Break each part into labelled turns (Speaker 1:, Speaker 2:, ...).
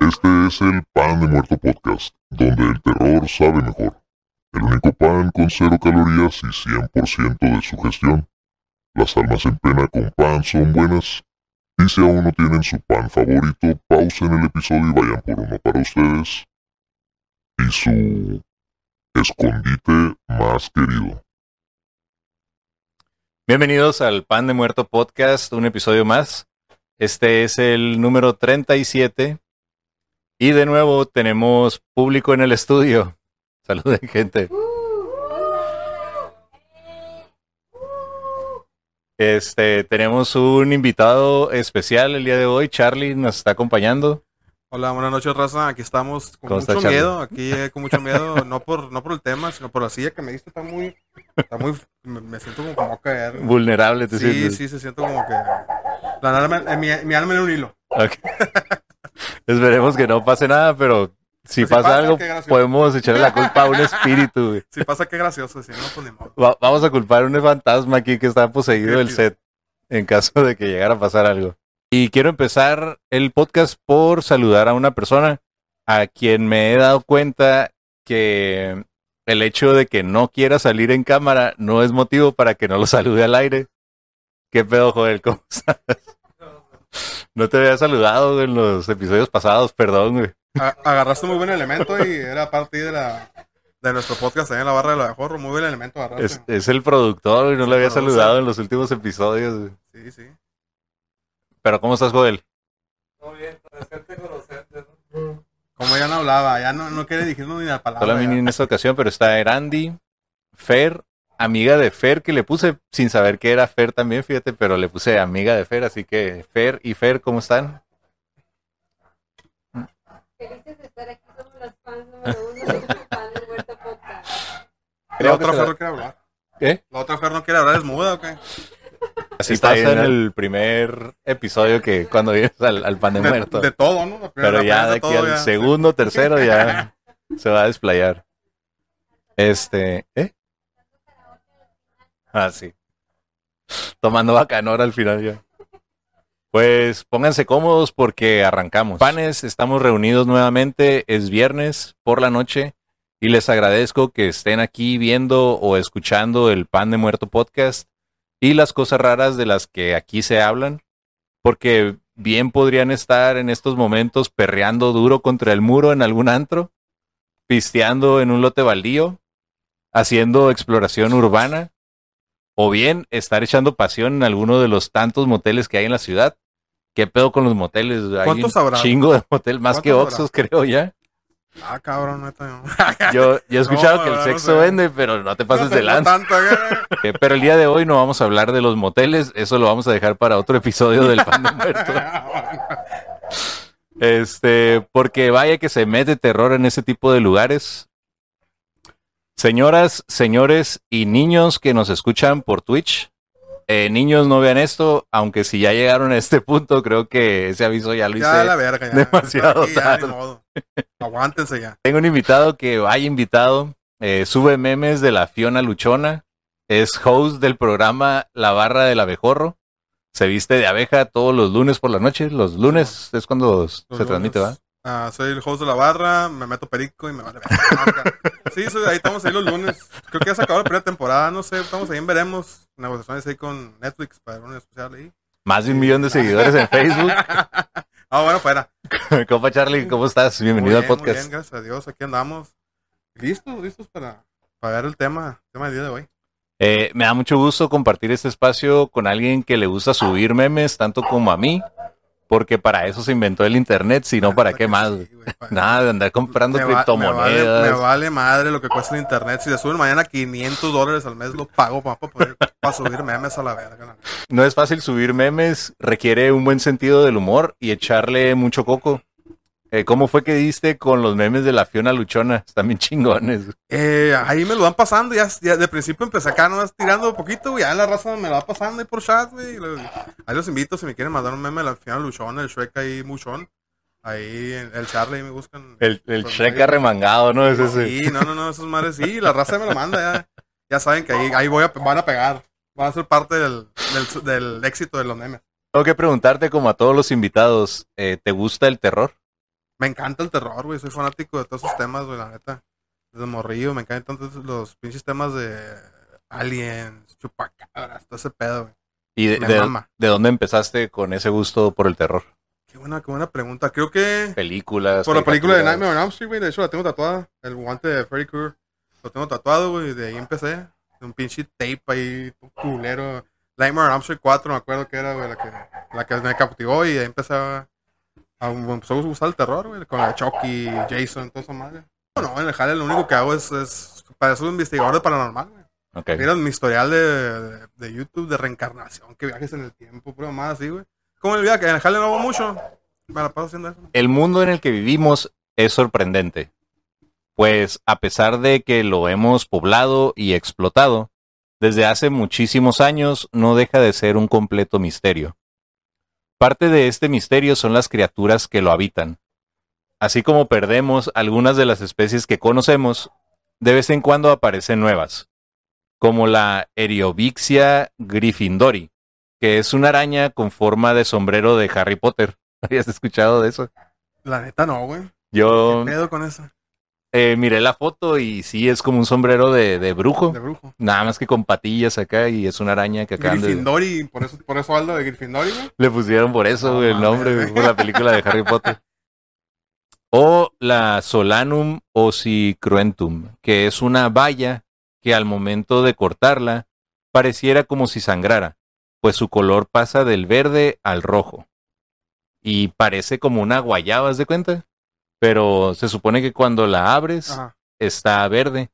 Speaker 1: Este es el Pan de Muerto Podcast, donde el terror sabe mejor. El único pan con cero calorías y 100% de sugestión. Las almas en pena con pan son buenas. Y si aún no tienen su pan favorito, pausen el episodio y vayan por uno para ustedes. Y su escondite más querido.
Speaker 2: Bienvenidos al Pan de Muerto Podcast, un episodio más. Este es el número 37. Y de nuevo tenemos público en el estudio. Saluden, gente. Este, tenemos un invitado especial el día de hoy. Charlie nos está acompañando.
Speaker 3: Hola, buenas noches, raza. Aquí estamos con
Speaker 2: ¿Cómo está,
Speaker 3: mucho miedo. Aquí eh, con mucho miedo, no por no por el tema, sino por la silla que me diste. Está muy, está muy, me, me siento como, como a caer.
Speaker 2: Vulnerable, te
Speaker 3: Sí,
Speaker 2: sientes?
Speaker 3: sí, se siento como que la alma, eh, mi, mi alma en un hilo.
Speaker 2: Ok. Esperemos que no pase nada, pero si
Speaker 3: Pues si
Speaker 2: pasa,
Speaker 3: pasa,
Speaker 2: algo, podemos echarle la culpa a un espíritu. güey.
Speaker 3: Si pasa, qué gracioso. Si no, pues.
Speaker 2: Va- vamos a culpar a un fantasma aquí que está poseído del set en caso de que llegara a pasar algo. Y quiero empezar el podcast por saludar a una persona a quien me he dado cuenta que el hecho de que no quiera salir en cámara no es motivo para que no lo salude al aire. ¿Qué pedo, Joel? ¿Cómo estás? No te había saludado en los episodios pasados, perdón, güey.
Speaker 3: Agarraste muy buen elemento y era parte de la de nuestro podcast también en la barra de la de Jorro. Muy buen elemento agarraste.
Speaker 2: Es, es el productor y no lo había saludado en los últimos episodios. güey.
Speaker 3: Sí, sí.
Speaker 2: Pero ¿cómo estás, Joel?
Speaker 3: Como ya no hablaba, ya no, no quiere dirigirnos ni la palabra. Ya.
Speaker 2: en esta ocasión, pero está Erandi, Fer, amiga de Fer, que le puse sin saber que era Fer también, fíjate, pero le puse amiga de Fer, así que Fer y Fer, ¿cómo están?
Speaker 4: Felices de estar aquí, somos las fans número uno de Muerto Podcast.
Speaker 3: La
Speaker 2: Creo
Speaker 3: otra Fer no quiere hablar.
Speaker 2: ¿Qué?
Speaker 3: La otra Fer no quiere hablar, es muda o qué?
Speaker 2: Así
Speaker 5: Está
Speaker 2: pasa en el primer episodio que cuando vienes al, al pan de,
Speaker 3: De,
Speaker 2: muerto.
Speaker 3: de todo, ¿no?
Speaker 2: Pero ya de aquí
Speaker 3: todo,
Speaker 2: al
Speaker 3: ya.
Speaker 2: segundo, tercero ya se va a desplayar. Este, ¿eh? Ah, sí. Tomando bacanora al final ya. Pues pónganse cómodos porque arrancamos. Panes, estamos reunidos nuevamente, es viernes por la noche y les agradezco que estén aquí viendo o escuchando el Pan de Muerto podcast y las cosas raras de las que aquí se hablan, porque bien podrían estar en estos momentos perreando duro contra el muro en algún antro, pisteando en un lote baldío, haciendo exploración urbana, o bien estar echando pasión en alguno de los tantos moteles que hay en la ciudad. ¿Qué pedo con los moteles? Hay
Speaker 3: ¿Cuántos
Speaker 2: un
Speaker 3: habrá?
Speaker 2: chingo de motel, más que
Speaker 3: ¿Cuántos
Speaker 2: Oxos, creo ya.
Speaker 3: Ah, cabrón. No,
Speaker 2: Yo, yo he escuchado
Speaker 3: No,
Speaker 2: que el sexo
Speaker 3: no sé.
Speaker 2: vende, pero no te pases
Speaker 3: No
Speaker 2: de lanza.
Speaker 3: tanto, ¿eh?
Speaker 2: Eh, Pero el día de hoy no vamos a hablar de los moteles, eso lo vamos a dejar para otro episodio del Pan de Muerto. Este, porque vaya que se mete terror en ese tipo de lugares. Señoras, señores y niños que nos escuchan por Twitch, eh, niños no vean esto, aunque si ya llegaron a este punto, creo que ese aviso ya lo hice.
Speaker 3: Ya, la verga, ya.
Speaker 2: demasiado
Speaker 3: Aquí, ya,
Speaker 2: tarde.
Speaker 3: modo. Aguántense ya.
Speaker 2: Tengo un invitado que vaya invitado, eh, sube memes de la Fiona Luchona, es host del programa La Barra del Abejorro, se viste de abeja todos los lunes por la noche, los lunes es cuando se transmite, ¿va?
Speaker 3: Ah, soy el host de la barra, me meto perico y me vale verga. Sí, soy- ahí estamos ahí los lunes. Creo que ya se acabó la primera temporada, no sé, estamos ahí en Veremos. Negociaciones ahí con Netflix para un especial ahí.
Speaker 2: Más de un millón de seguidores en Facebook.
Speaker 3: Ah, bueno, fuera.
Speaker 2: Compa Charlie, ¿cómo estás?
Speaker 3: Muy
Speaker 2: Bienvenido al
Speaker 3: bien, muy
Speaker 2: podcast.
Speaker 3: bien, gracias a Dios, aquí andamos. Listos, listos para, para ver el tema, tema del día de hoy.
Speaker 2: Eh, me da mucho gusto compartir este espacio con alguien que le gusta subir memes, tanto como a mí, porque para eso se inventó el internet, si no, ¿para
Speaker 3: Neta
Speaker 2: qué más?
Speaker 3: sí, güey, para-
Speaker 2: Nada de andar comprando
Speaker 3: Me va- Me vale, me
Speaker 2: criptomonedas.
Speaker 3: vale madre lo que cuesta el internet. Si le suben mañana 500 dólares al mes, lo pago para, poder, para subir memes a la verga.
Speaker 2: No es fácil subir memes, requiere un buen sentido del humor y echarle mucho coco. Eh, ¿Cómo fue que diste con los memes de la Fiona Luchona? Están bien chingones.
Speaker 3: Eh, ahí me lo van pasando. Ya, ya de principio empecé acá, no tirando un poquito. güey, Ya la raza me lo va pasando ahí por chat, güey. Ahí los invito si me quieren mandar un meme de la final Luchón, el Shrek ahí muchón. Ahí en el Charlie me buscan.
Speaker 2: El, el
Speaker 3: Pues,
Speaker 2: Shrek arremangado, ¿no? Es ese.
Speaker 3: Sí, no, no, no, esos madres sí, la raza me lo manda ya. Ya saben que ahí, ahí voy a, van a pegar. Van a ser parte del, del, del éxito de los memes.
Speaker 2: Tengo que preguntarte, como a todos los invitados, eh, ¿te gusta el terror?
Speaker 3: Me encanta el terror, güey. Soy fanático de todos esos temas, güey, la neta. Desde morrillo, me encantan todos los pinches temas de aliens, chupacabras, todo ese pedo, güey.
Speaker 2: ¿Y de, de- de dónde empezaste con ese gusto por el terror?
Speaker 3: Qué buena, qué buena pregunta. Creo que
Speaker 2: Películas.
Speaker 3: por la película de. Nightmare on Elm Street, güey. De hecho, la tengo tatuada. El guante de Freddy Krueger. Lo tengo tatuado, güey. De ahí empecé. Un pinche tape ahí, todo culero. Nightmare on Elm Street 4, me acuerdo que era, güey, la que, la que me captivó. Y de ahí empecé a, a, me empezó a gustar el terror, güey. Con la de Chucky, Jason, toda esa madre. No, no, en el jale lo único que hago es, es para ser un investigador de paranormal, güey.
Speaker 2: Ok.
Speaker 3: Mira mi historial de, de, de YouTube de reencarnación, que viajes en el tiempo, prueba más así, güey. Como el viaje, en el jale no hago mucho. Me la paso haciendo eso.
Speaker 2: El mundo en el que vivimos es sorprendente. Pues a pesar de que lo hemos poblado y explotado, desde hace muchísimos años no deja de ser un completo misterio. Parte de este misterio son las criaturas que lo habitan. Así como perdemos algunas de las especies que conocemos, de vez en cuando aparecen nuevas, como la Eriovixia gryffindori, que es una araña con forma de sombrero de Harry Potter. ¿Habías escuchado de eso?
Speaker 3: La neta no, güey.
Speaker 2: Yo
Speaker 3: ¿Qué pedo con eso?
Speaker 2: Eh, miré la foto y sí es como un sombrero de, de brujo.
Speaker 3: De brujo.
Speaker 2: Nada más que con patillas acá y es una araña que de...
Speaker 3: Gryffindori, por eso, por eso hablo de Gryffindori, güey.
Speaker 2: Le pusieron por eso
Speaker 3: No
Speaker 2: güey, el nombre,
Speaker 3: güey.
Speaker 2: por la película de Harry Potter. O la Solanum ossicruentum, que es una valla que al momento de cortarla pareciera como si sangrara, pues su color pasa del verde al rojo. Y parece como una guayaba, ¿haz de cuenta? Pero se supone que cuando la abres
Speaker 3: Ajá.
Speaker 2: está verde.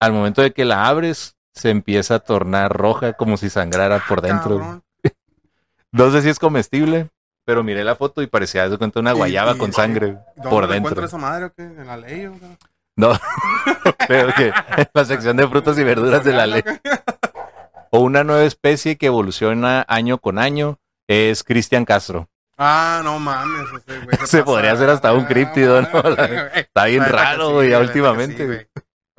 Speaker 2: Al momento de que la abres, se empieza a tornar roja como si sangrara por dentro.
Speaker 3: Cabrón.
Speaker 2: No sé si es comestible, pero miré la foto y parecía de cuenta una guayaba
Speaker 3: y-
Speaker 2: con sangre
Speaker 3: ¿Dónde
Speaker 2: por dentro.
Speaker 3: esa madre o qué? ¿En la ley o qué?
Speaker 2: No, creo que en la sección de frutas y verduras de la ley. O una nueva especie que evoluciona año con año es Cristian Castro.
Speaker 3: Ah, no mames. ese güey
Speaker 2: Se podría hacer hasta un críptido, ¿no? Está bien raro,
Speaker 3: sí,
Speaker 2: güey, ya últimamente. güey.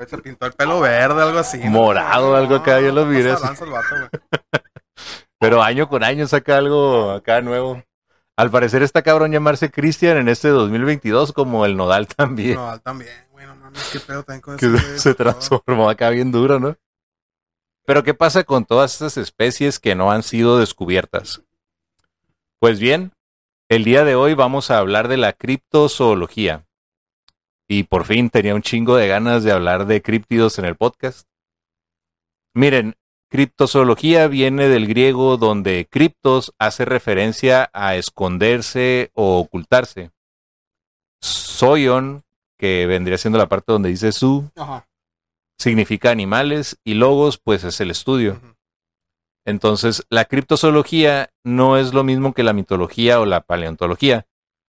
Speaker 3: Se pintó el pelo verde, algo así. ¿no?
Speaker 2: Morado, algo acá, yo lo miré
Speaker 3: el vato, güey.
Speaker 2: Pero año con año saca algo acá nuevo. Al parecer está cabrón llamarse Cristian en este 2022 como el Nodal también.
Speaker 3: No, también, güey, no mames, qué pedo también con
Speaker 2: que
Speaker 3: ese
Speaker 2: se transformó acá bien duro, ¿no? Pero ¿qué pasa con todas estas especies que no han sido descubiertas? Pues bien, el día de hoy vamos a hablar de la criptozoología. Y por fin tenía un chingo de ganas de hablar de críptidos en el podcast. Miren, criptozoología viene del griego donde criptos hace referencia a esconderse o ocultarse. Zoion, que vendría siendo la parte donde dice su,
Speaker 3: Ajá.
Speaker 2: significa animales y logos, pues es el estudio. Entonces, la criptozoología no es lo mismo que la mitología o la paleontología,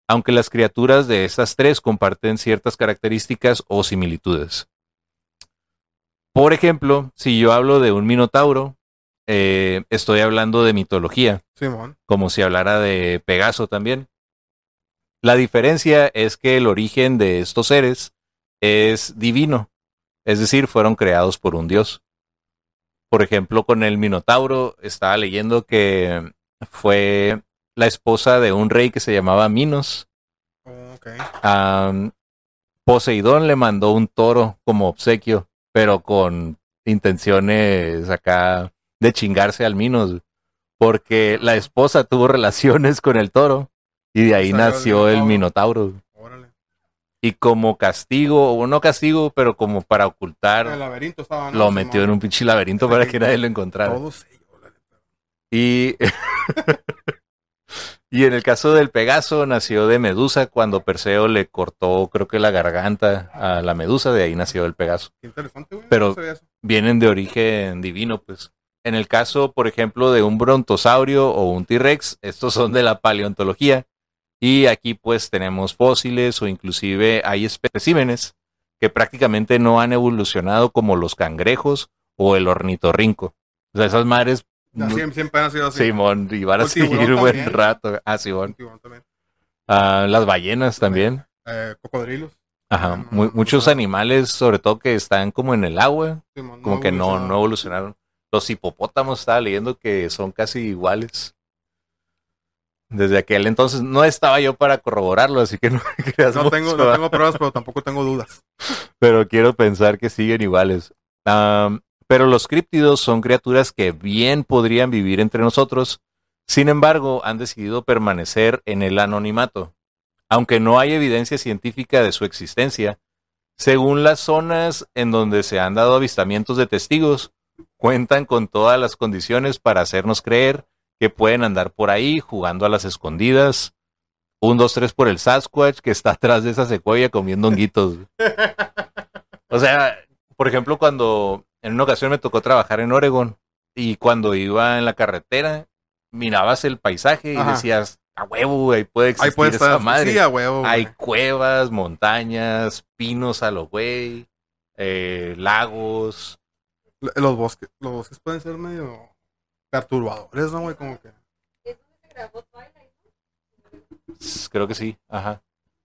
Speaker 2: aunque las criaturas de estas tres comparten ciertas características o similitudes. Por ejemplo, si yo hablo de un minotauro, eh, estoy hablando de mitología,
Speaker 3: Simón.
Speaker 2: como si hablara de Pegaso también. La diferencia es que el origen de estos seres es divino, es decir, fueron creados por un dios. Por ejemplo, con el Minotauro estaba leyendo que fue la esposa de un rey que se llamaba Minos.
Speaker 3: Oh,
Speaker 2: Poseidón le mandó un toro como obsequio, pero con intenciones acá de chingarse al Minos, porque la esposa tuvo relaciones con el toro y de ahí
Speaker 3: Salió
Speaker 2: nació el.
Speaker 3: Minotauro.
Speaker 2: Y como castigo, o no castigo, pero como para
Speaker 3: El
Speaker 2: ocultar,
Speaker 3: laberinto estaba.
Speaker 2: lo metió en un pinche laberinto para que nadie lo encontrara.
Speaker 3: Todo sello, la neta.
Speaker 2: Y, y en el caso del Pegaso, nació de Medusa cuando Perseo le cortó, creo que la garganta a la Medusa, de ahí nació el Pegaso.
Speaker 3: Qué interesante, güey.
Speaker 2: Pero-
Speaker 3: no.
Speaker 2: Vienen de origen divino, pues. En el caso, por ejemplo, de un brontosaurio o un T-Rex, estos son de la paleontología. Y aquí pues tenemos fósiles o inclusive hay especímenes que prácticamente no han evolucionado como los cangrejos o el ornitorrinco. O sea, esas madres,
Speaker 3: Ya, Siempre, siempre han sido así.
Speaker 2: Simón, y van a seguir un buen rato. Ah, Simón. Ah, las ballenas también.
Speaker 3: Eh, cocodrilos.
Speaker 2: Ajá.
Speaker 3: no,
Speaker 2: mu-
Speaker 3: no,
Speaker 2: muchos
Speaker 3: no.
Speaker 2: animales, sobre todo que están como en el agua,
Speaker 3: Simón,
Speaker 2: como que no, no evolucionaron. Los hipopótamos estaba leyendo que son casi iguales. Desde aquel entonces no estaba yo para corroborarlo, así que no me creas
Speaker 3: No tengo, no tengo pruebas, pero tampoco tengo dudas.
Speaker 2: pero quiero pensar que siguen iguales. Pero los críptidos son criaturas que bien podrían vivir entre nosotros, sin embargo han decidido permanecer en el anonimato. Aunque no hay evidencia científica de su existencia, según las zonas en donde se han dado avistamientos de testigos, cuentan con todas las condiciones para hacernos creer que pueden andar por ahí jugando a las escondidas. Un, dos, tres por el Sasquatch que está atrás de esa secuoya comiendo honguitos. O sea, por ejemplo, cuando en una ocasión me tocó trabajar en Oregon y cuando iba en la carretera, mirabas el paisaje y
Speaker 3: Ajá.
Speaker 2: decías, a huevo, puede
Speaker 3: Ahí
Speaker 2: existir
Speaker 3: puede
Speaker 2: esa
Speaker 3: estar.
Speaker 2: madre.
Speaker 3: Sí, a huevo.
Speaker 2: Hay
Speaker 3: güey.
Speaker 2: cuevas, montañas, pinos a lo güey, eh, lagos.
Speaker 3: Los bosques, los bosques pueden ser medio perturbadores, ¿no, güey? Como que.
Speaker 4: ¿Es donde se grabó Twilight?
Speaker 2: S- Creo que sí, ajá.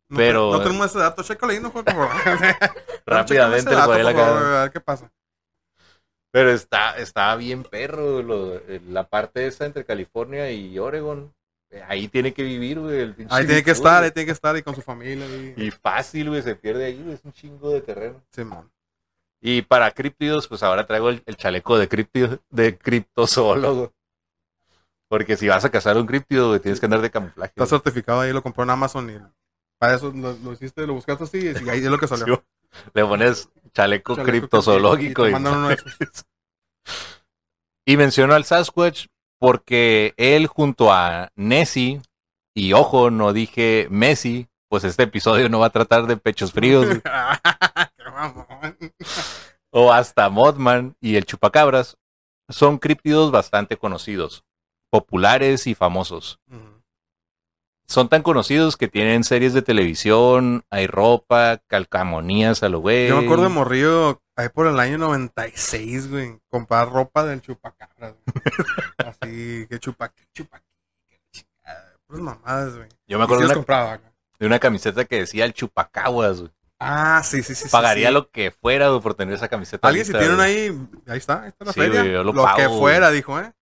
Speaker 3: No,
Speaker 2: Pero-
Speaker 3: no tenemos ese dato. Chécalo ahí, no, por favor.
Speaker 2: Rápidamente el acá.
Speaker 3: A ver qué pasa.
Speaker 2: Pero está, está bien perro lo- la parte esa entre California y Oregon. Eh, Ahí tiene que vivir, güey. el
Speaker 3: Ahí tiene que estar,
Speaker 2: güey.
Speaker 3: ahí tiene que estar y con su familia. Y...
Speaker 2: Y fácil, güey, se pierde ahí, güey, es un chingo de terreno.
Speaker 3: Simón.
Speaker 2: Y para críptidos, pues ahora traigo el, el chaleco de criptido, de criptozoólogo. Porque si vas a cazar un críptido, güey, tienes que andar de camuflaje.
Speaker 3: Está certificado ahí, lo compró en Amazon y para eso lo, lo hiciste, lo buscaste así y ahí es lo que salió.
Speaker 2: Le pones chaleco,
Speaker 3: Chaleco
Speaker 2: criptozoológico.
Speaker 3: y
Speaker 2: Y,
Speaker 3: mandan uno de esos.
Speaker 2: y menciono al Sasquatch porque él junto a Nessie, y ojo, no dije Messi, pues este episodio no va a tratar de pechos fríos. o hasta Mothman y el Chupacabras, son críptidos bastante conocidos, populares y famosos. Son tan conocidos que tienen series de televisión, hay ropa, calcamonías a lo güey.
Speaker 3: Yo me acuerdo de Morrillo ahí por el año 96, güey. Comprar ropa del chupacabras. Así, que chupa, que chupa, que chingada. Puras mamadas, güey.
Speaker 2: Yo me acuerdo de una,
Speaker 3: compraba
Speaker 2: de una camiseta que decía el Chupacaguas. güey.
Speaker 3: Ah, sí, sí, sí. sí,
Speaker 2: Pagaría
Speaker 3: sí.
Speaker 2: lo que fuera güey, por tener esa camiseta.
Speaker 3: Alguien si tienen ahí, ahí está, ahí está la
Speaker 2: Sí,
Speaker 3: feria.
Speaker 2: güey, yo lo
Speaker 3: lo
Speaker 2: pago,
Speaker 3: que
Speaker 2: güey.
Speaker 3: fuera, dijo, ¿eh?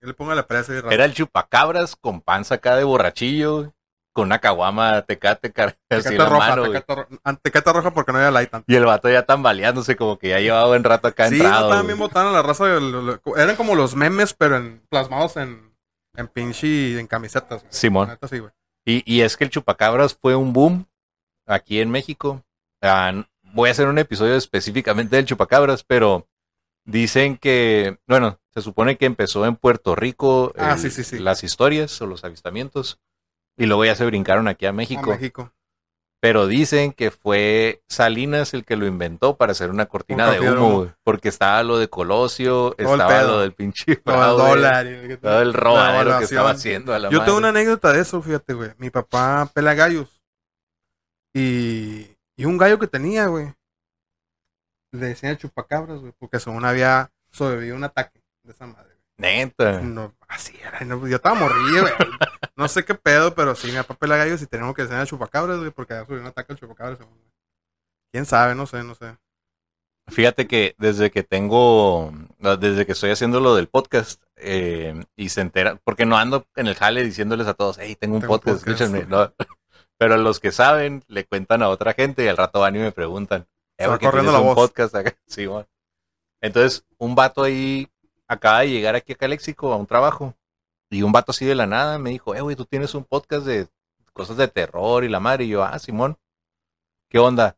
Speaker 3: Yo le pongo la presa y.
Speaker 2: Era el Chupacabras con panza acá de borrachillo, con una caguama tecate así
Speaker 3: Tecate
Speaker 2: la
Speaker 3: roja,
Speaker 2: mano,
Speaker 3: ro- ah, roja porque no había light antes.
Speaker 2: Y el vato ya tambaleándose, como que ya llevaba buen rato acá
Speaker 3: Sí,
Speaker 2: entrado.
Speaker 3: estaban
Speaker 2: güey.
Speaker 3: bien botanas la raza. eran como los memes, pero en, plasmados en, en pinche, en camisetas.
Speaker 2: Simón.
Speaker 3: La neta sí, güey.
Speaker 2: Y, y es que el chupacabras fue un boom aquí en México. N- voy a hacer un episodio específicamente del chupacabras, pero dicen que, bueno, se supone que empezó en Puerto Rico
Speaker 3: Ah,
Speaker 2: el-
Speaker 3: sí, sí, sí.
Speaker 2: las historias o los avistamientos y luego ya se brincaron aquí a
Speaker 3: A
Speaker 2: México. Pero dicen que fue Salinas el que lo inventó para hacer una cortina
Speaker 3: Un
Speaker 2: de humo, porque estaba lo de Colosio,
Speaker 3: Todo
Speaker 2: estaba lo del pinche
Speaker 3: Todo el dólar.
Speaker 2: todo el
Speaker 3: la
Speaker 2: robadero que estaba haciendo a la
Speaker 3: Yo tengo una anécdota de eso, fíjate, güey. Mi papá pela gallos. Y, y un gallo que tenía, güey. Le decían chupacabras, güey, porque según había sobrevivido un ataque de esa madre.
Speaker 2: Neta.
Speaker 3: güey. No, así era. no, yo estaba morrido, güey. No sé qué pedo, pero sí, mi papá pela gallos y tenemos que decir chupacabras, güey, porque había sobrevivido un ataque al chupacabras. según, güey. ¿Quién sabe? No sé, no sé.
Speaker 2: Fíjate que desde que tengo, desde que estoy haciendo lo del podcast eh, y se entera, porque no ando en el jale diciéndoles a todos, hey, tengo un
Speaker 3: Tengo un
Speaker 2: podcast,
Speaker 3: podcast".
Speaker 2: escúchenme. No. Pero los que saben le cuentan a otra gente y al rato van y me preguntan, eh, que
Speaker 3: corriendo la
Speaker 2: un
Speaker 3: voz.
Speaker 2: podcast acá. Sí, bueno. Entonces, un vato ahí acaba de llegar aquí a Caléxico a un trabajo y un vato así de la nada me dijo, eh, güey, tú tienes un podcast de cosas de terror y la madre. Y yo, ah, Simón, ¿qué onda?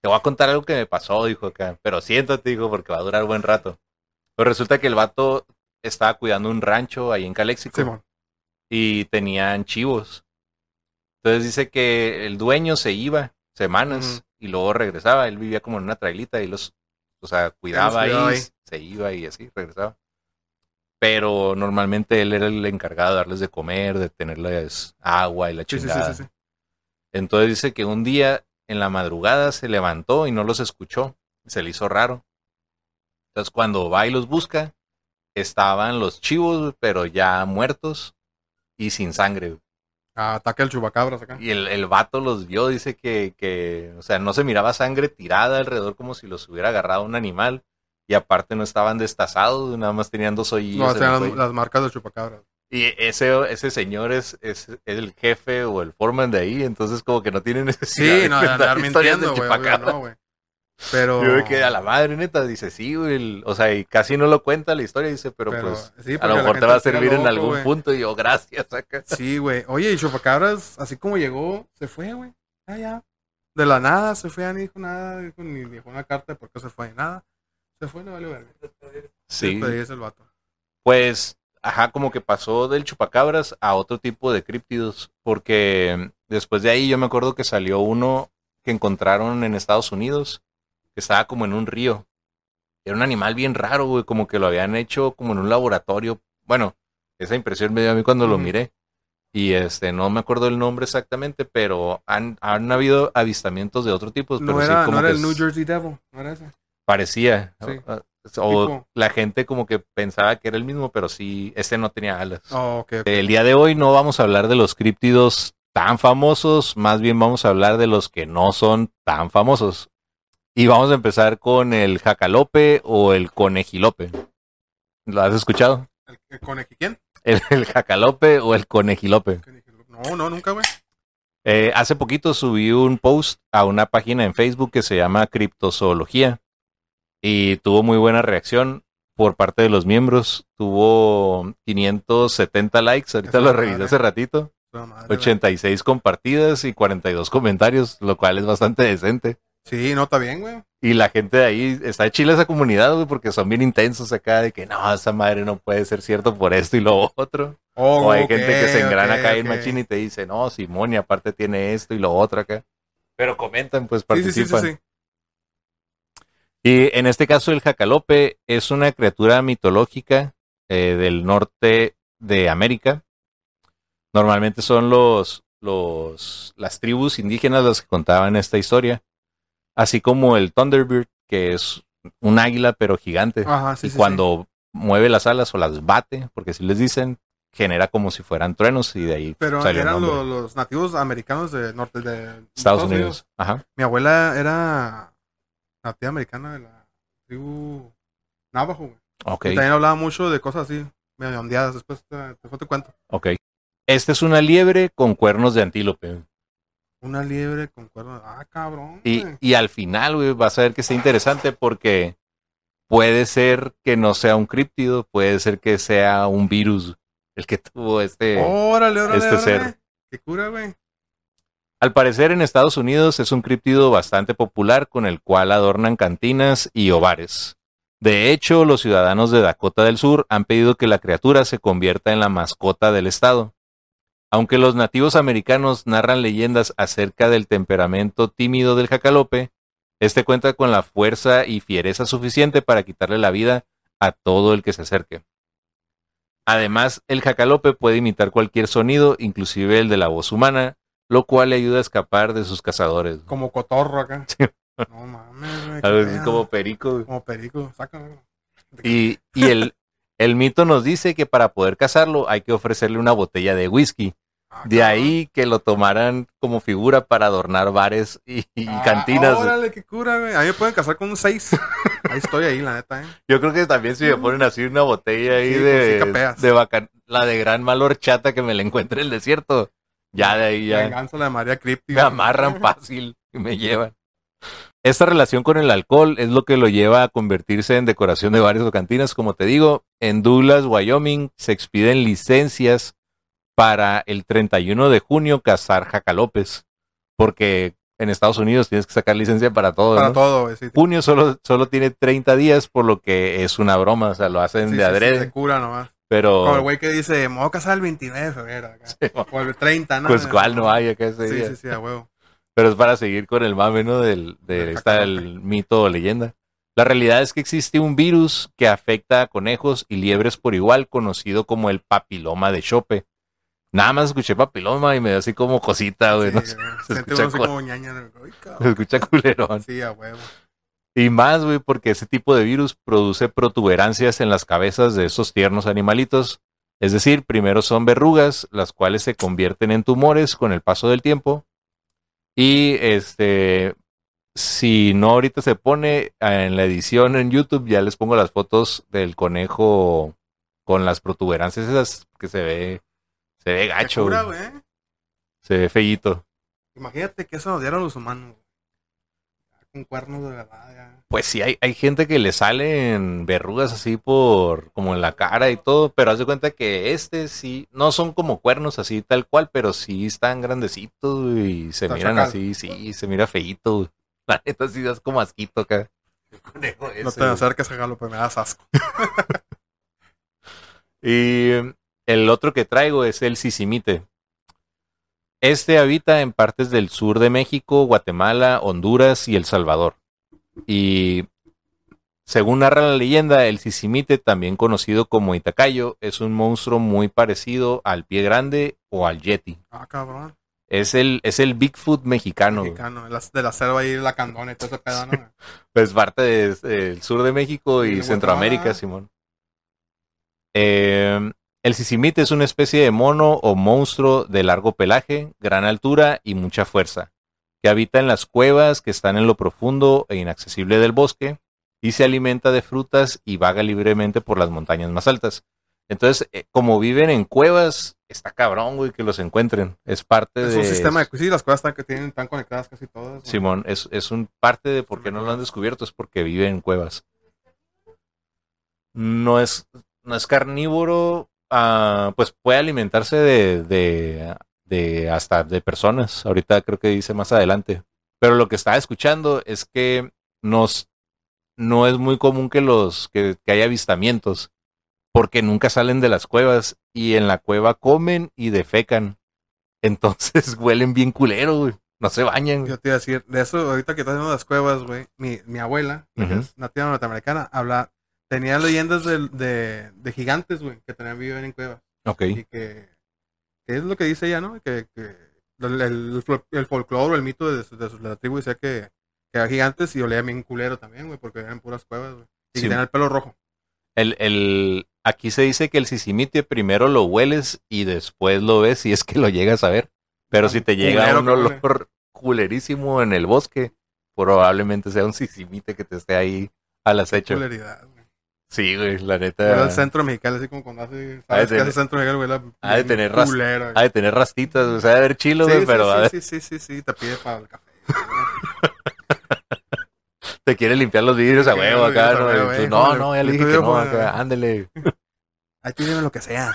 Speaker 2: Te voy a contar algo que me pasó, dijo acá. Pero siéntate, dijo, porque va a durar buen rato. Pues resulta que el vato estaba cuidando un rancho ahí en Caléxico
Speaker 3: Simón.
Speaker 2: y tenían chivos. Entonces dice que el dueño se iba semanas y luego regresaba. Él vivía como en una trailita y los, o sea, cuidaba ahí, se iba y así, regresaba. Pero normalmente él era el encargado de darles de comer, de tenerles agua y la
Speaker 3: sí,
Speaker 2: chingada.
Speaker 3: sí, sí.
Speaker 2: Entonces dice que un día en la madrugada se levantó y no los escuchó. Se le hizo raro. Entonces cuando va y los busca, estaban los chivos, pero ya muertos y sin sangre.
Speaker 3: Ataque al chupacabras acá.
Speaker 2: Y el, el vato los vio, dice que, que, o sea, no se miraba sangre tirada alrededor como si los hubiera agarrado un animal. Y aparte no estaban destazados, nada más tenían dos hoyillos.
Speaker 3: No, sean las, marcas del chupacabras.
Speaker 2: Y ese, ese señor es, es, es el jefe o el foreman de ahí, entonces como que no tiene necesidad
Speaker 3: Sí,
Speaker 2: de historias
Speaker 3: mintiendo,
Speaker 2: del
Speaker 3: obvio. No. Pero.
Speaker 2: Yo quedé a la madre, neta, dice, sí, güey, o sea, y casi no lo cuenta la historia, dice, pero,
Speaker 3: pero-
Speaker 2: pues
Speaker 3: sí,
Speaker 2: a lo mejor te va a servir en algún
Speaker 3: güey.
Speaker 2: punto, y yo, gracias, acá.
Speaker 3: Sí, güey. Oye, y Chupacabras, así como llegó, se fue, güey. Ya, ya. De la nada, se fue, ya ni dijo nada, dijo, ni dejó una carta de por qué se fue, nada. Se fue, le valió verga.
Speaker 2: Sí,
Speaker 3: el vato.
Speaker 2: pues, ajá, como que pasó del chupacabras a otro tipo de críptidos, porque después de ahí yo me acuerdo que salió uno que encontraron en Estados Unidos, que estaba como en un río. Era un animal bien raro, güey, como que lo habían hecho como en un laboratorio. Bueno, esa impresión me dio a mí cuando lo miré. Y este, no me acuerdo el nombre exactamente, pero han, han habido avistamientos de otro tipo. Pero
Speaker 3: No
Speaker 2: sí, como
Speaker 3: no era
Speaker 2: que
Speaker 3: el New Jersey Devil, no era ese.
Speaker 2: Parecía.
Speaker 3: Sí.
Speaker 2: O- la gente como que pensaba que era el mismo, pero sí, este no tenía alas.
Speaker 3: Oh.
Speaker 2: El día de hoy no vamos a hablar de los críptidos tan famosos, más bien vamos a hablar de los que no son tan famosos. Y vamos a empezar con el jacalope o el conejilope. ¿Lo has escuchado?
Speaker 3: ¿El, el coneji quién?
Speaker 2: El, el jacalope o el conejilope.
Speaker 3: No, no, nunca, güey.
Speaker 2: Eh, hace poquito subí un post a una página en Facebook que se llama Criptozoología y tuvo muy buena reacción por parte de los miembros. Tuvo 570 likes, ahorita lo
Speaker 3: madre.
Speaker 2: revisé hace ratito.
Speaker 3: Puta madre, güey.
Speaker 2: 86 compartidas y 42 comentarios, lo cual es bastante decente.
Speaker 3: Sí, no, está bien, güey.
Speaker 2: Y la gente de ahí, está chila esa comunidad, güey, porque son bien intensos acá de que no, esa madre no puede ser cierto por esto y lo otro.
Speaker 3: Oh,
Speaker 2: O hay gente que se engrana acá en
Speaker 3: ok.
Speaker 2: machín y te dice, no, Simón, y aparte tiene esto y lo otro acá. Pero comentan, pues
Speaker 3: sí, sí,
Speaker 2: participan.
Speaker 3: sí.
Speaker 2: Y en este caso el jacalope es una criatura mitológica eh, del norte de América. Normalmente son los, los, las tribus indígenas las que contaban esta historia. Así como el Thunderbird, que es un águila pero gigante.
Speaker 3: Ajá, sí,
Speaker 2: y
Speaker 3: sí,
Speaker 2: cuando mueve las alas o las bate, porque si les dicen, genera como si fueran truenos y de ahí.
Speaker 3: Pero
Speaker 2: salió
Speaker 3: eran los, los nativos americanos de norte de
Speaker 2: Estados Unidos. Ajá.
Speaker 3: Mi abuela era nativa americana de la tribu Navajo, güey. Y también hablaba mucho de cosas así, medio ondeadas. Después te, después te cuento.
Speaker 2: Ok. Esta es una liebre con cuernos de antílope.
Speaker 3: Una liebre con cuernos. Ah, cabrón.
Speaker 2: Y, y al final, güey, vas a ver que está interesante porque puede ser que no sea un críptido, puede ser que sea un virus el que tuvo este.
Speaker 3: Órale, órale,
Speaker 2: este
Speaker 3: órale.
Speaker 2: ser.
Speaker 3: Qué cura, güey.
Speaker 2: Al parecer en Estados Unidos es un críptido bastante popular con el cual adornan cantinas y hogares. De hecho, los ciudadanos de Dakota del Sur han pedido que la criatura se convierta en la mascota del estado. Aunque los nativos americanos narran leyendas acerca del temperamento tímido del jacalope, este cuenta con la fuerza y fiereza suficiente para quitarle la vida a todo el que se acerque. Además, el jacalope puede imitar cualquier sonido, inclusive el de la voz humana, lo cual le ayuda a escapar de sus cazadores.
Speaker 3: Como cotorro acá. No mames, güey.
Speaker 2: como perico.
Speaker 3: Como perico. Sácalo.
Speaker 2: Y, y el, el mito nos dice que para poder cazarlo hay que ofrecerle una botella de whisky.
Speaker 3: Ah,
Speaker 2: De
Speaker 3: cabrón.
Speaker 2: ahí que lo tomaran como figura para adornar bares y, y
Speaker 3: Ah,
Speaker 2: cantinas.
Speaker 3: Órale, qué cura, güey. A mí me pueden casar con un 6. Ahí estoy ahí, la neta, ¿eh?
Speaker 2: Yo creo que también si me ponen así una botella ahí
Speaker 3: Sí,
Speaker 2: de,
Speaker 3: sí capeas.
Speaker 2: de bacan- la de gran mal horchata que me la encuentre en el desierto, ya de ahí ya.
Speaker 3: Venganza de María Crypti.
Speaker 2: me amarran fácil y me llevan. Esta relación con el alcohol es lo que lo lleva a convertirse en decoración de bares o cantinas. Como te digo, en Douglas, Wyoming, se expiden licencias para el 31 de junio cazar jacalopes. Porque en Estados Unidos tienes que sacar licencia para todo.
Speaker 3: Para
Speaker 2: ¿no?
Speaker 3: todo. Sí,
Speaker 2: Junio solo, solo tiene 30 días, por lo que es una broma. O sea, lo hacen
Speaker 3: sí,
Speaker 2: de adrede.
Speaker 3: sí, de cura nomás.
Speaker 2: pero,
Speaker 3: Como el güey que dice, me voy a casar el 29 de febrero. Acá. O el 30, ¿no?
Speaker 2: pues, ¿cuál no hay acá ese
Speaker 3: Sí,
Speaker 2: día?
Speaker 3: sí, sí, a huevo.
Speaker 2: Pero es para seguir con el mame, ¿no? Del,
Speaker 3: jacalope.
Speaker 2: el mito o leyenda. La realidad es que existe un virus que afecta a conejos y liebres por igual, conocido como el papiloma de Chope. Nada más escuché papiloma y me dio así como cosita, güey.
Speaker 3: Sí,
Speaker 2: no
Speaker 3: Se
Speaker 2: escucha
Speaker 3: como ñaña. Ay,
Speaker 2: se
Speaker 3: cabrón.
Speaker 2: escucha culerón.
Speaker 3: Sí, a huevo.
Speaker 2: Y más, güey, porque ese tipo de virus produce protuberancias en las cabezas de esos tiernos animalitos, Es decir, primero son verrugas, las cuales se convierten en tumores con el paso del tiempo. Y este, si no ahorita se pone en la edición en YouTube, ya les pongo las fotos del conejo con las protuberancias esas que se ve, se ve gacho.
Speaker 3: Cura,
Speaker 2: güey. Se ve feíto.
Speaker 3: Imagínate que eso nos dieron los humanos. Con cuernos de verdad, ya.
Speaker 2: Pues sí, hay, hay gente que le salen verrugas así por, como en la cara y todo, pero haz de cuenta que este sí, no son como cuernos así tal cual, pero sí están grandecitos y se
Speaker 3: Está
Speaker 2: miran
Speaker 3: chacal.
Speaker 2: así, sí, se mira feíto. La neta sí es como asquito acá.
Speaker 3: No te acerques a Galo, pues me das asco.
Speaker 2: Y eh, el otro que traigo es el sisimite. Este habita en partes del sur de México, Guatemala, Honduras y El Salvador. Y según narra la leyenda, el sisimite, también conocido como Itacayo, es un monstruo muy parecido al pie grande o al yeti.
Speaker 3: Ah, cabrón.
Speaker 2: Es el, es el Bigfoot mexicano.
Speaker 3: Mexicano. de la- De la selva ahí, la candona y todo ese pedo, ¿no? güey?
Speaker 2: Pues parte de- del sur de México
Speaker 3: Y
Speaker 2: y Centroamérica. Simón. Eh, el sisimite es una especie de mono o monstruo de largo pelaje, gran altura y mucha fuerza, que habita en las cuevas que están en lo profundo e inaccesible del bosque y se alimenta de frutas y vaga libremente por las montañas más altas. Entonces, eh, como viven en cuevas, está cabrón, güey, que los encuentren. Es parte
Speaker 3: Es
Speaker 2: de...
Speaker 3: un sistema de... Sí, las cosas están, que tienen, están conectadas casi todas.
Speaker 2: Simón, es, es un parte de por qué no lo han descubierto, es porque vive en cuevas. No es, no es carnívoro, ah, pues puede alimentarse de, de, de hasta de personas. Ahorita creo que dice más adelante. Pero lo que estaba escuchando es que nos, no es muy común que los, que, que haya avistamientos, porque nunca salen de las cuevas y en la cueva comen y defecan. Entonces huelen bien culero, güey. No se bañan. güey.
Speaker 3: Yo te iba a decir, de eso, ahorita que estás haciendo las cuevas, güey, mi, mi abuela, que es nativa norteamericana, habla, tenía leyendas de, de, de gigantes, güey, que tenían viven en cuevas.
Speaker 2: Ok.
Speaker 3: Y que, que es lo que dice ella, ¿no? Que, que el, el, fol- el folclore o el mito de, de, su- de la tribu decía que, que eran gigantes y olía bien culero también, güey, porque eran puras cuevas, güey. Y
Speaker 2: Sí.
Speaker 3: que tenían el pelo rojo.
Speaker 2: El, el, aquí se dice que el sisimite primero lo hueles y después lo ves si es que lo llegas a ver. Pero
Speaker 3: Ah,
Speaker 2: si te llega
Speaker 3: culero
Speaker 2: un olor culerísimo en el bosque, probablemente sea un sisimite que te esté ahí al acecho.
Speaker 3: Culeridad, güey.
Speaker 2: Sí, güey, la
Speaker 3: Era
Speaker 2: neta.
Speaker 3: el centro mexicano, así como cuando hace, ¿sabes qué hace centro mexicano, güey? La,
Speaker 2: ha de tener ras-
Speaker 3: culera, güey.
Speaker 2: Ha de tener rastitas, o sea, de haber chilo,
Speaker 3: Sí,
Speaker 2: güey,
Speaker 3: sí,
Speaker 2: pero
Speaker 3: sí,
Speaker 2: a ver,
Speaker 3: sí, sí, sí, sí, te pide para el café.
Speaker 2: te quiere limpiar los vidrios a huevo acá, ¿no?
Speaker 3: huevo,
Speaker 2: Y tú, no, no, ya le dije que no, acá, ándele.
Speaker 3: Ahí pídeme lo que sea.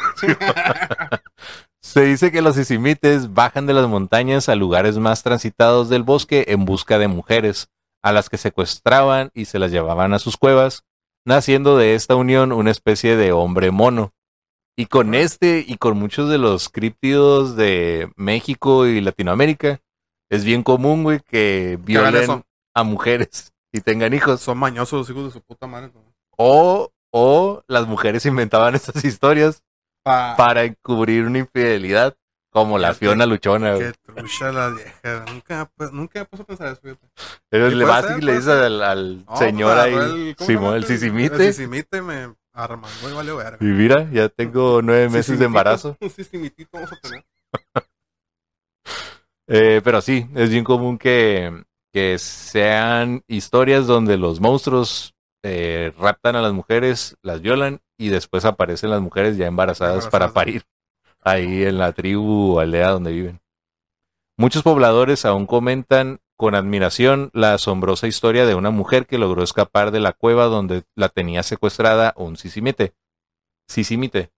Speaker 2: Se dice que los sisimites bajan de las montañas a lugares más transitados del bosque en busca de mujeres, a las que secuestraban y se las llevaban a sus cuevas, naciendo de esta unión una especie de hombre mono. Y con este y con muchos de los críptidos de México y Latinoamérica, es bien común, güey, que violen a mujeres y tengan hijos.
Speaker 3: Son mañosos los hijos de su puta madre. ¿no?
Speaker 2: O, o las mujeres inventaban estas historias
Speaker 3: Pa-
Speaker 2: para encubrir una infidelidad, como la. Fiona Luchona. güey.
Speaker 3: Qué trucha la vieja. Nunca, pues, nunca me puse a pensar eso, fíjate.
Speaker 2: Pero le vas y le dices al, al
Speaker 3: No,
Speaker 2: señor
Speaker 3: pues,
Speaker 2: ahí,
Speaker 3: el- ¿cómo se
Speaker 2: Simón, el sisimite.
Speaker 3: El sisimite me arremangó y valió verga.
Speaker 2: Y mira, ya tengo nueve meses de embarazo.
Speaker 3: Un sisimitito vamos a tener.
Speaker 2: Eh, pero sí, es bien común que, que sean historias donde los monstruos eh, raptan a las mujeres, las violan y después aparecen las mujeres ya embarazadas para parir ahí en la tribu o aldea donde viven. Muchos pobladores aún comentan con admiración la asombrosa historia de una mujer que logró escapar de la cueva donde la tenía secuestrada un sisimite. Sisimite.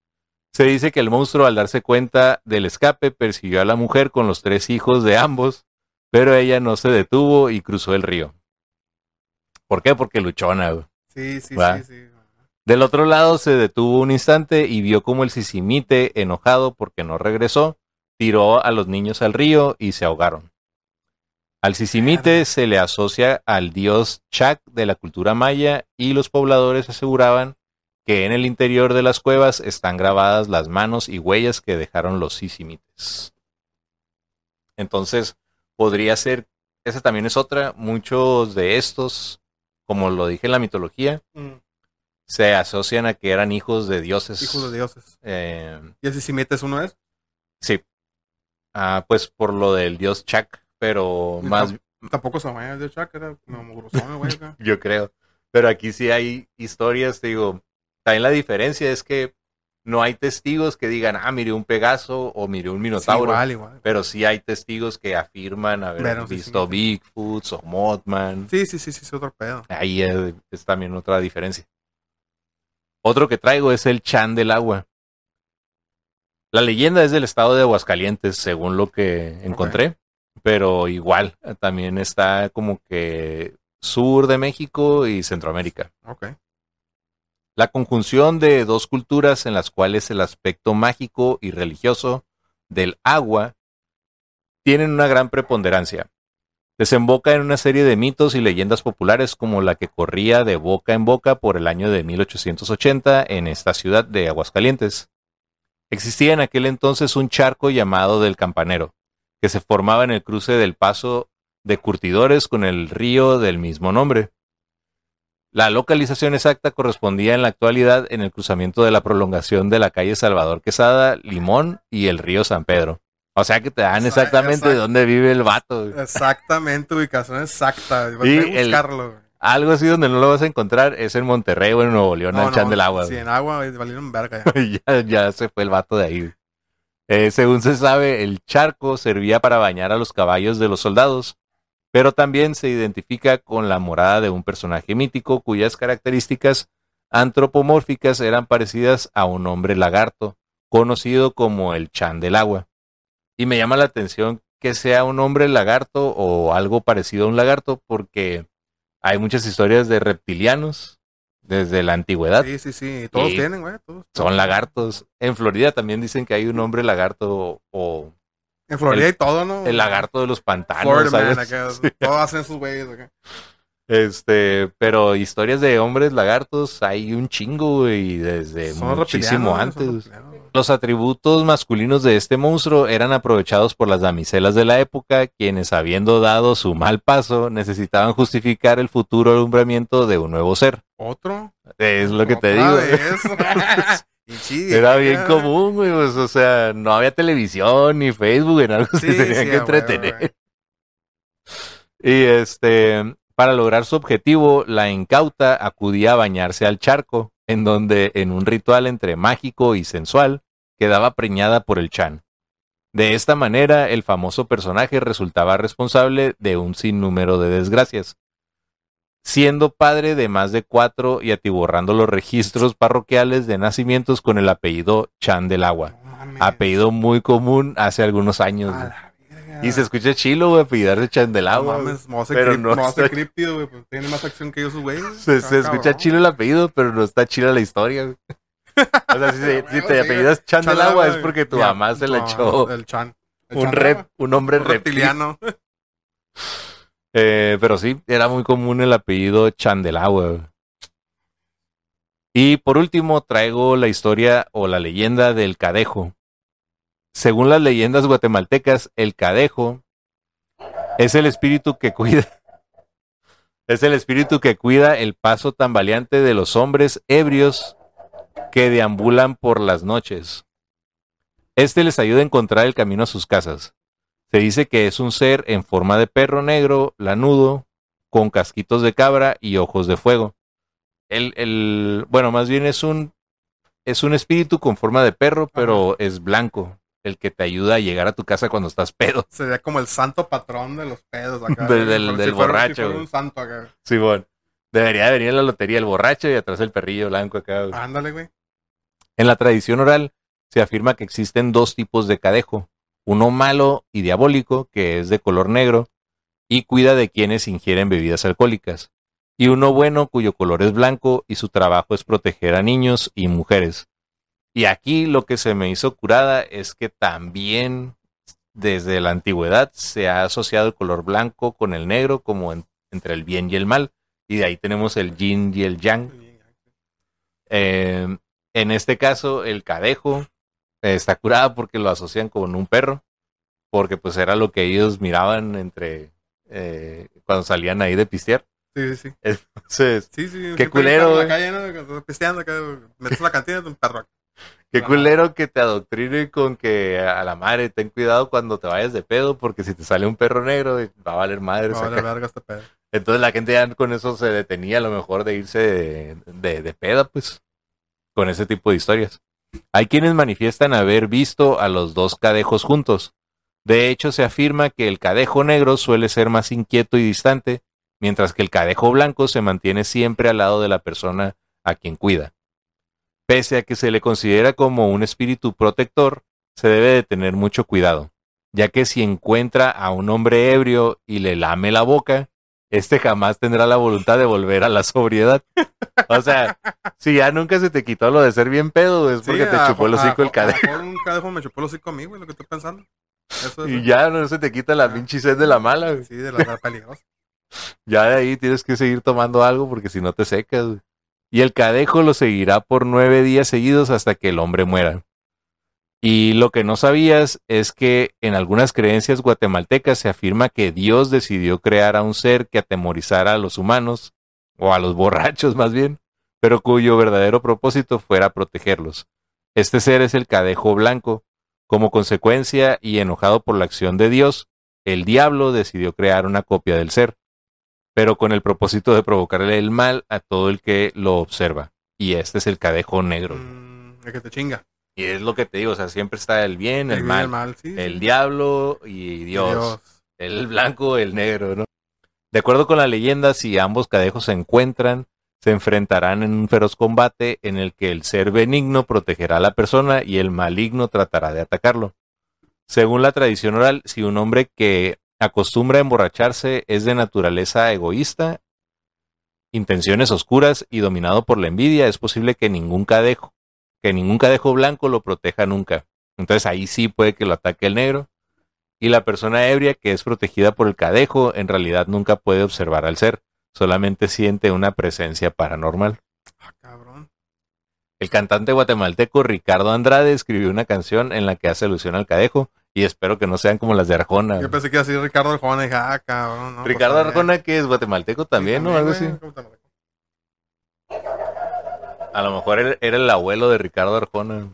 Speaker 2: Se dice que el monstruo al darse cuenta del escape persiguió a la mujer con los tres hijos de ambos, pero ella no se detuvo y cruzó el río. ¿Por qué? Porque luchona. güey.
Speaker 3: Sí, sí,
Speaker 2: Va.
Speaker 3: sí, sí.
Speaker 2: Del otro lado se detuvo un instante y vio como el sisimite, enojado porque no regresó, tiró a los niños al río y se ahogaron. Al sisimite se le asocia al dios Chac de la cultura maya y los pobladores aseguraban que en el interior de las cuevas están grabadas las manos y huellas que dejaron los sisimites. Entonces, podría ser, esa también es otra, muchos de estos, como lo dije en la mitología,
Speaker 3: Mm.
Speaker 2: Se asocian a que eran hijos de dioses.
Speaker 3: Hijos de dioses.
Speaker 2: Eh,
Speaker 3: ¿Y ese si metes uno es?
Speaker 2: sí. Ah, pues por lo del dios Chak, pero más,
Speaker 3: Tampoco se llama de Chuck, era como grosón, güey.
Speaker 2: yo creo. Pero aquí sí hay historias, te digo. También la diferencia es que no hay testigos que digan, ah, miré un Pegaso o miré un
Speaker 3: Sí,
Speaker 2: Minotauro.
Speaker 3: igual, igual.
Speaker 2: Pero sí hay testigos que afirman haber
Speaker 3: Pero sí,
Speaker 2: visto
Speaker 3: sí.
Speaker 2: Bigfoot o Mothman.
Speaker 3: Sí, sí, sí, sí, es otro pedo.
Speaker 2: Ahí es, es también otra diferencia. Otro que traigo es el Chan del agua. La leyenda es del estado de Aguascalientes, según lo que encontré, pero igual, eh, también está como que sur de México y Centroamérica.
Speaker 3: Ok.
Speaker 2: La conjunción de dos culturas en las cuales el aspecto mágico y religioso del agua tienen una gran preponderancia. Desemboca en una serie de mitos y leyendas populares como la que corría de boca en boca por el año de 1880 en esta ciudad de Aguascalientes. Existía en aquel entonces un charco llamado del Campanero, que se formaba en el cruce del paso de curtidores con el río del mismo nombre. La localización exacta correspondía en la actualidad en el cruzamiento de la prolongación de la calle Salvador Quesada, Limón y el río San Pedro. O sea que te dan exactamente
Speaker 3: exacto.
Speaker 2: dónde vive el vato. güey.
Speaker 3: Exactamente, ubicación exacta. Vas
Speaker 2: Y
Speaker 3: a buscarlo.
Speaker 2: Algo así donde no lo vas a encontrar es en Monterrey o en Nuevo León,
Speaker 3: No, no,
Speaker 2: del Agua.
Speaker 3: Sí,
Speaker 2: güey.
Speaker 3: en agua, valieron verga ya.
Speaker 2: ya, ya se fue el vato de ahí. Eh, según se sabe, el charco servía para bañar a los caballos de los soldados, pero también se identifica con la morada de un personaje mítico cuyas características antropomórficas eran parecidas a un hombre lagarto, conocido como el Chan del agua. Y me llama la atención que sea un hombre lagarto o algo parecido a un lagarto, porque hay muchas historias de reptilianos desde la antigüedad
Speaker 3: Sí, sí, sí. Todos tienen, güey. Todos.
Speaker 2: son lagartos. En Florida también dicen que hay un hombre lagarto o
Speaker 3: En Florida
Speaker 2: el-
Speaker 3: hay todo, ¿no?
Speaker 2: el lagarto de los pantanos.
Speaker 3: Florida
Speaker 2: ¿sabes?
Speaker 3: Man, acá,
Speaker 2: Sí.
Speaker 3: Todos hacen sus güeyes acá.
Speaker 2: Este, pero historias de hombres lagartos hay un chingo, güey, desde
Speaker 3: Son
Speaker 2: muchísimo antes. Los atributos masculinos de este monstruo eran aprovechados por las damiselas de la época, quienes habiendo dado su mal paso, necesitaban justificar el futuro alumbramiento de un nuevo ser.
Speaker 3: ¿Otro?
Speaker 2: Es lo que te
Speaker 3: ¿Otra
Speaker 2: digo.
Speaker 3: Y sí,
Speaker 2: Era bien común, güey, pues, o sea, no había televisión ni Facebook, en algo
Speaker 3: Sí,
Speaker 2: se tenían
Speaker 3: sí,
Speaker 2: que entretener. Y este, para lograr su objetivo, la incauta acudía a bañarse al charco, en donde, en un ritual entre mágico y sensual, quedaba preñada por el Chan. De esta manera, el famoso personaje resultaba responsable de un sinnúmero de desgracias. Siendo padre de más de cuatro y atiborrando los registros parroquiales de nacimientos con el apellido Chan del Agua. Apellido muy común hace algunos años. Y se escucha chilo, güey, apellidarse Chan del
Speaker 3: No
Speaker 2: Agua. güey.
Speaker 3: mames, me voy a hacer
Speaker 2: pero no está-
Speaker 3: críptido, güey. Pues tiene más acción que yo sus güeyes.
Speaker 2: Se, escucha chilo el apellido, pero no está chila la historia. güey. O sea, si, se- si
Speaker 3: Bueno,
Speaker 2: te apellidas Chan del
Speaker 3: Chan
Speaker 2: Agua es
Speaker 3: güey.
Speaker 2: porque tu
Speaker 3: Ya,
Speaker 2: mamá se le
Speaker 3: no,
Speaker 2: echó
Speaker 3: El Chan. El
Speaker 2: un,
Speaker 3: Chan del
Speaker 2: rep,
Speaker 3: agua.
Speaker 2: un hombre
Speaker 3: Un
Speaker 2: reptiliano. Eh, pero sí, era muy común el apellido Chan del Agua. güey. Y por último traigo la historia o la leyenda del cadejo. Según las leyendas guatemaltecas, el cadejo es el espíritu que cuida. Es el espíritu que cuida el paso tambaleante de los hombres ebrios que deambulan por las noches. Este les ayuda a encontrar el camino a sus casas. Se dice que es un ser en forma de perro negro, lanudo, con casquitos de cabra y ojos de fuego. El, el, bueno, más bien es un, es un espíritu con forma de perro, pero es blanco, el que te ayuda a llegar a tu casa cuando estás pedo.
Speaker 3: Sería como el santo patrón de los pedos acá.
Speaker 2: Del- del-
Speaker 3: fuera-
Speaker 2: borracho,
Speaker 3: si fuera
Speaker 2: güey.
Speaker 3: un santo acá.
Speaker 2: Simón. Debería de venir en la lotería el borracho y atrás el perrillo blanco acá. güey.
Speaker 3: Ándale, güey.
Speaker 2: En la tradición oral se afirma que existen dos tipos de cadejo, uno malo y diabólico, que es de color negro, y cuida de quienes ingieren bebidas alcohólicas, y uno bueno cuyo color es blanco y su trabajo es proteger a niños y mujeres. Y aquí lo que se me hizo curada es que también desde la antigüedad se ha asociado el color blanco con el negro como en- entre el bien y el mal, y de ahí tenemos el yin y el yang. Eh, en este caso, el cadejo eh, está curado porque lo asocian con un perro, porque pues era lo que ellos miraban entre eh, cuando salían ahí de pistear.
Speaker 3: Sí, sí, sí.
Speaker 2: Entonces,
Speaker 3: Sí, sí.
Speaker 2: Qué culero,
Speaker 3: perro En
Speaker 2: güey.
Speaker 3: la calle, ¿no? Que estás Pisteando acá, metes la cantina de un perro.
Speaker 2: Qué
Speaker 3: Ajá.
Speaker 2: culero que te adoctrine con que a la madre ten cuidado cuando te vayas de pedo, porque si te sale un perro negro, va a valer madre.
Speaker 3: No,
Speaker 2: saca.
Speaker 3: vale verga este pedo.
Speaker 2: Entonces la gente ya con eso se detenía a lo mejor de irse de, de, de peda, pues, con ese tipo de historias. Hay quienes manifiestan haber visto a los dos cadejos juntos. De hecho, se afirma que el cadejo negro suele ser más inquieto y distante, mientras que el cadejo blanco se mantiene siempre al lado de la persona a quien cuida. Pese a que se le considera como un espíritu protector, se debe de tener mucho cuidado, ya que si encuentra a un hombre ebrio y le lame la boca, este jamás tendrá la voluntad de volver a la sobriedad. O sea, si ya nunca se te quitó lo de ser bien pedo, es porque
Speaker 3: Sí,
Speaker 2: te
Speaker 3: a-
Speaker 2: chupó el hocico el cadejo.
Speaker 3: a Un cadejo me chupó el hocico a mí, güey, lo que estoy pensando. Eso es.
Speaker 2: Y ya no se te quita la pinche sed de la mala. güey.
Speaker 3: Sí, de la, la peligrosa.
Speaker 2: Ya de ahí tienes que seguir tomando algo porque si no te secas. güey. Y el cadejo lo seguirá por nueve días seguidos hasta que el hombre muera. Y lo que no sabías es que en algunas creencias guatemaltecas se afirma que Dios decidió crear a un ser que atemorizara a los humanos, o a los borrachos más bien, pero cuyo verdadero propósito fuera protegerlos. Este ser es el cadejo blanco. Como consecuencia y enojado por la acción de Dios, el diablo decidió crear una copia del ser pero con el propósito de provocarle el mal a todo el que lo observa. Y este es el cadejo negro.
Speaker 3: Mm, el que te chinga.
Speaker 2: Y es lo que te digo, o sea, siempre está el bien, el,
Speaker 3: bien,
Speaker 2: mal,
Speaker 3: El mal, sí.
Speaker 2: el
Speaker 3: sí.
Speaker 2: diablo y Dios, el blanco, el negro, ¿no? De acuerdo con la leyenda, si ambos cadejos se encuentran, se enfrentarán en un feroz combate en el que el ser benigno protegerá a la persona y el maligno tratará de atacarlo. Según la tradición oral, si un hombre que acostumbra a emborracharse es de naturaleza egoísta, intenciones oscuras y dominado por la envidia, es posible que ningún cadejo, que ningún cadejo blanco lo proteja nunca. Entonces ahí sí puede que lo ataque el negro. Y la persona ebria que es protegida por el cadejo en realidad nunca puede observar al ser, solamente siente una presencia paranormal.
Speaker 3: Ah, cabrón.
Speaker 2: El cantante guatemalteco Ricardo Andrade escribió una canción en la que hace alusión al cadejo y espero que no sean como las de Arjona.
Speaker 3: Yo pensé que iba a decir Ricardo Arjona y dije, ah, cabrón. No, pues,
Speaker 2: Ricardo. Arjona que es guatemalteco también,
Speaker 3: Sí,
Speaker 2: ¿no? Algo así.
Speaker 3: güey, ¿cómo te lo-
Speaker 2: A lo mejor era el abuelo de Ricardo Arjona.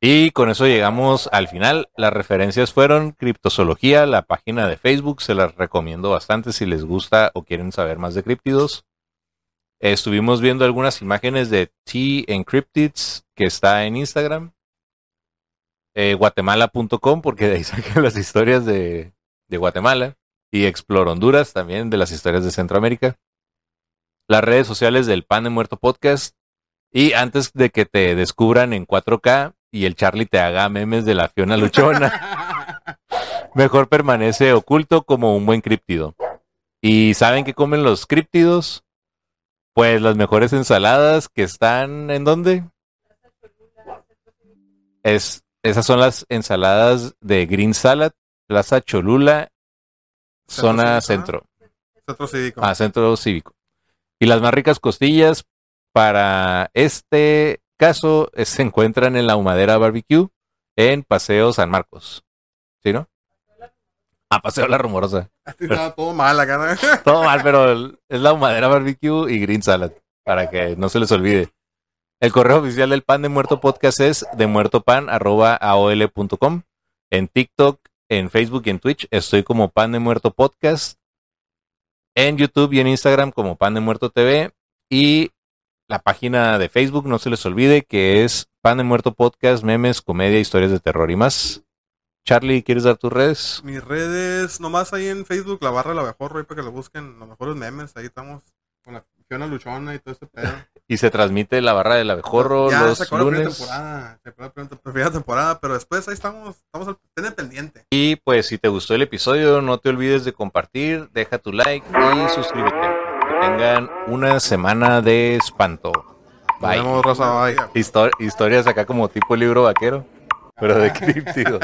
Speaker 2: Y con eso llegamos al final. Las referencias fueron Criptozoología, la página de Facebook. Se las recomiendo bastante si les gusta o quieren saber más de críptidos. Estuvimos viendo algunas imágenes de T Encryptids que está en Instagram. Eh, Guatemala.com porque de ahí sacan las historias de, de Guatemala. Y Explore Honduras también de las historias de Centroamérica las redes sociales del Pan de Muerto Podcast. Y antes de que te descubran en 4K y el Charlie te haga memes de la Fiona Luchona, mejor permanece oculto como un buen críptido. ¿Y saben qué comen los críptidos? Pues las mejores ensaladas que están en dónde? Es, esas son las ensaladas de Green Salad, Plaza Cholula, zona
Speaker 3: Centro
Speaker 2: centro.
Speaker 3: Cívico.
Speaker 2: Ah, centro cívico. Y las más ricas costillas para este caso se encuentran en la Humadera Barbecue en Paseo San Marcos. ¿Sí, no? Ah, Paseo La Rumorosa.
Speaker 3: Estaba todo mal acá, ¿no?
Speaker 2: Todo mal, pero es la Humadera Barbecue y Green Salad, para que no se les olvide. El correo oficial del Pan de Muerto Podcast es demuertopan.aol.com. En TikTok, en Facebook y en Twitch estoy como Pan de Muerto Podcast. En YouTube y en Instagram como Pan de Muerto TV. Y la página de Facebook, no se les olvide, que es Pan de Muerto Podcast, memes, comedia, historias de terror y más. Charlie, ¿quieres dar tus redes?
Speaker 3: Mis redes, nomás ahí en Facebook, la barra de la mejor, para que lo busquen, los mejores memes, ahí estamos Luchona y todo este pedo.
Speaker 2: Y se transmite la barra del abejorro
Speaker 3: ya
Speaker 2: los
Speaker 3: se acabó la
Speaker 2: lunes.
Speaker 3: temporada, se acabó la primera- temporada, pero después ahí estamos, estamos al ten pendiente.
Speaker 2: Y pues si te gustó el episodio, no te olvides de compartir, deja tu like y suscríbete. Que tengan una semana de espanto.
Speaker 3: Nos
Speaker 2: Bye.
Speaker 3: vemos, raza, bye.
Speaker 2: Histo- historias acá como tipo libro vaquero, pero de críptidos.